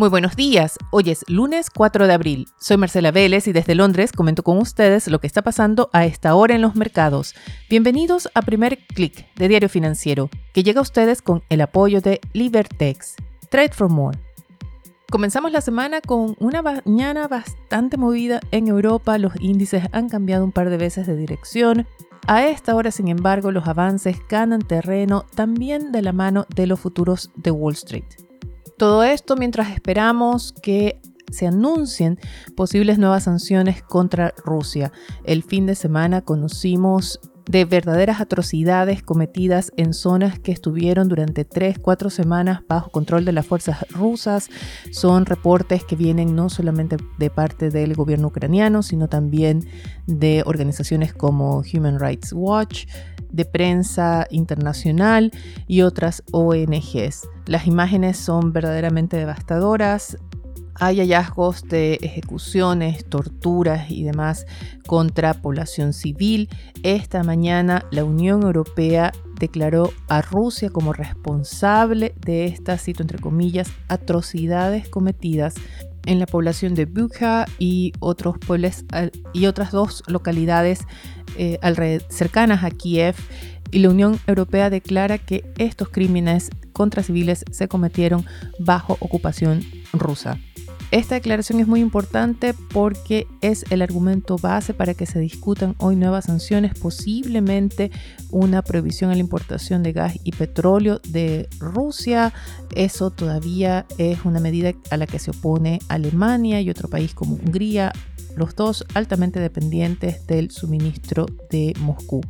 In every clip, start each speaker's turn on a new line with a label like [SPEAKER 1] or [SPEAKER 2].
[SPEAKER 1] Muy buenos días, hoy es lunes 4 de abril. Soy Marcela Vélez y desde Londres comento con ustedes lo que está pasando a esta hora en los mercados. Bienvenidos a Primer Click de Diario Financiero, que llega a ustedes con el apoyo de Libertex. Trade for More. Comenzamos la semana con una mañana bastante movida en Europa, los índices han cambiado un par de veces de dirección. A esta hora, sin embargo, los avances ganan terreno también de la mano de los futuros de Wall Street. Todo esto mientras esperamos que se anuncien posibles nuevas sanciones contra Rusia. El fin de semana conocimos de verdaderas atrocidades cometidas en zonas que estuvieron durante 3-4 semanas bajo control de las fuerzas rusas. Son reportes que vienen no solamente de parte del gobierno ucraniano, sino también de organizaciones como Human Rights Watch, de prensa internacional y otras ONGs. Las imágenes son verdaderamente devastadoras. Hay hallazgos de ejecuciones, torturas y demás contra población civil. Esta mañana la Unión Europea declaró a Rusia como responsable de estas, entre comillas, atrocidades cometidas en la población de Bukha y, otros pueblos, y otras dos localidades eh, cercanas a Kiev y la Unión Europea declara que estos crímenes contra civiles se cometieron bajo ocupación rusa. Esta declaración es muy importante porque es el argumento base para que se discutan hoy nuevas sanciones, posiblemente una prohibición a la importación de gas y petróleo de Rusia. Eso todavía es una medida a la que se opone Alemania y otro país como Hungría, los dos altamente dependientes del suministro de Moscú.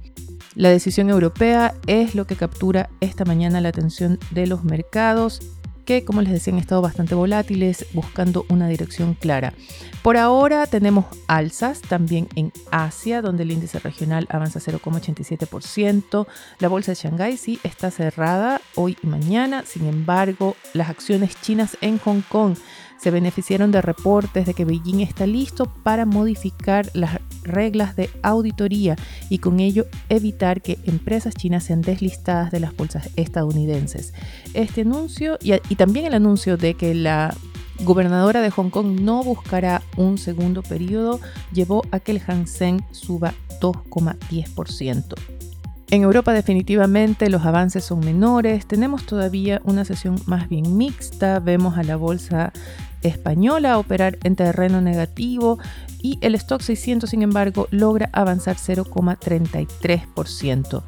[SPEAKER 1] La decisión europea es lo que captura esta mañana la atención de los mercados que, como les decía, han estado bastante volátiles, buscando una dirección clara. Por ahora tenemos alzas también en Asia, donde el índice regional avanza 0,87%. La bolsa de Shanghái sí está cerrada hoy y mañana, sin embargo, las acciones chinas en Hong Kong se beneficiaron de reportes de que Beijing está listo para modificar las reglas de auditoría y con ello evitar que empresas chinas sean deslistadas de las bolsas estadounidenses. Este anuncio y, también el anuncio de que la gobernadora de Hong Kong no buscará un segundo periodo llevó a que el Hang Seng suba 2,10%. En Europa definitivamente los avances son menores, tenemos todavía una sesión más bien mixta, vemos a la bolsa española operar en terreno negativo y el stock 600 sin embargo logra avanzar 0,33%.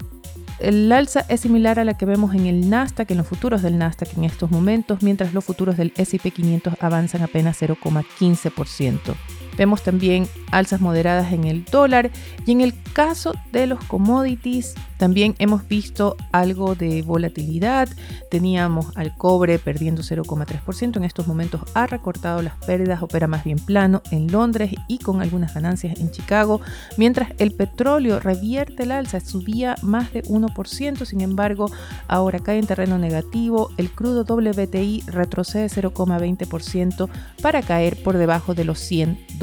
[SPEAKER 1] El alza es similar a la que vemos en el Nasdaq, en los futuros del Nasdaq en estos momentos, mientras los futuros del S&P 500 avanzan apenas 0,15%. Vemos también alzas moderadas en el dólar y en el caso de los commodities también hemos visto algo de volatilidad. Teníamos al cobre perdiendo 0,3%, en estos momentos ha recortado las pérdidas, opera más bien plano en Londres y con algunas ganancias en Chicago, mientras el petróleo revierte el alza, subía más de 1%, sin embargo ahora cae en terreno negativo, el crudo WTI retrocede 0,20% para caer por debajo de los 100 dólares.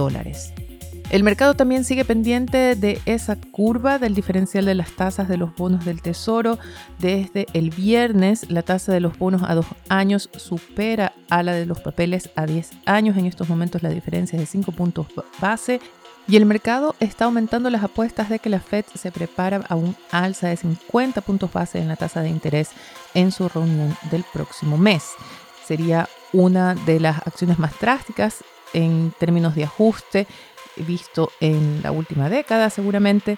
[SPEAKER 1] El mercado también sigue pendiente de esa curva del diferencial de las tasas de los bonos del tesoro. Desde el viernes, la tasa de los bonos a dos años supera a la de los papeles a 10 años. En estos momentos la diferencia es de 5 puntos base. Y el mercado está aumentando las apuestas de que la Fed se prepara a un alza de 50 puntos base en la tasa de interés en su reunión del próximo mes. Sería una de las acciones más drásticas en términos de ajuste visto en la última década seguramente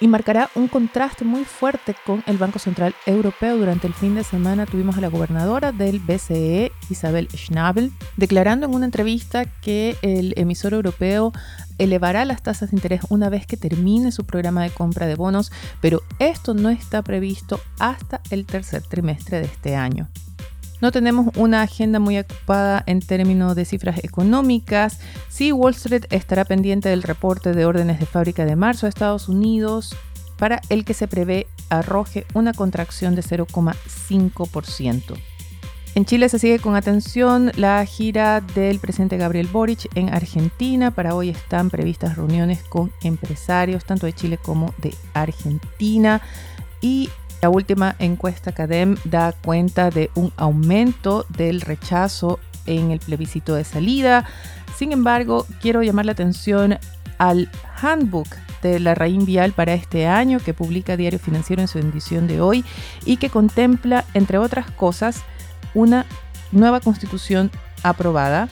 [SPEAKER 1] y marcará un contraste muy fuerte con el Banco Central Europeo. Durante el fin de semana tuvimos a la gobernadora del BCE, Isabel Schnabel, declarando en una entrevista que el emisor europeo elevará las tasas de interés una vez que termine su programa de compra de bonos, pero esto no está previsto hasta el tercer trimestre de este año. No tenemos una agenda muy ocupada en términos de cifras económicas. Sí, Wall Street estará pendiente del reporte de órdenes de fábrica de marzo de Estados Unidos, para el que se prevé arroje una contracción de 0,5%. En Chile se sigue con atención la gira del presidente Gabriel Boric en Argentina. Para hoy están previstas reuniones con empresarios tanto de Chile como de Argentina. Y la última encuesta CADEM da cuenta de un aumento del rechazo en el plebiscito de salida. Sin embargo, quiero llamar la atención al handbook de la RAIN Vial para este año que publica Diario Financiero en su edición de hoy y que contempla, entre otras cosas, una nueva constitución aprobada,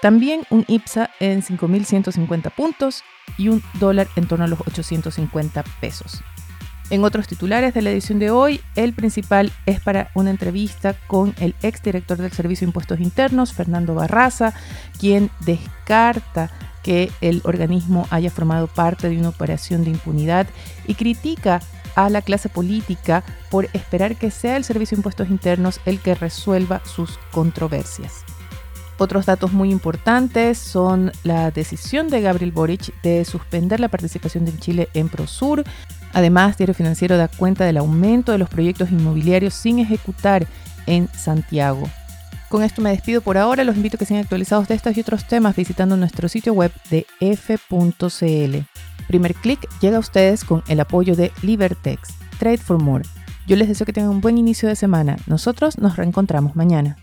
[SPEAKER 1] también un IPSA en 5.150 puntos y un dólar en torno a los 850 pesos. En otros titulares de la edición de hoy, el principal es para una entrevista con el exdirector del Servicio de Impuestos Internos, Fernando Barraza, quien descarta que el organismo haya formado parte de una operación de impunidad y critica a la clase política por esperar que sea el Servicio de Impuestos Internos el que resuelva sus controversias. Otros datos muy importantes son la decisión de Gabriel Boric de suspender la participación de Chile en Prosur. Además, Diario Financiero da cuenta del aumento de los proyectos inmobiliarios sin ejecutar en Santiago. Con esto me despido por ahora. Los invito a que sean actualizados de estos y otros temas visitando nuestro sitio web de f.cl. Primer clic llega a ustedes con el apoyo de Libertex. Trade for More. Yo les deseo que tengan un buen inicio de semana. Nosotros nos reencontramos mañana.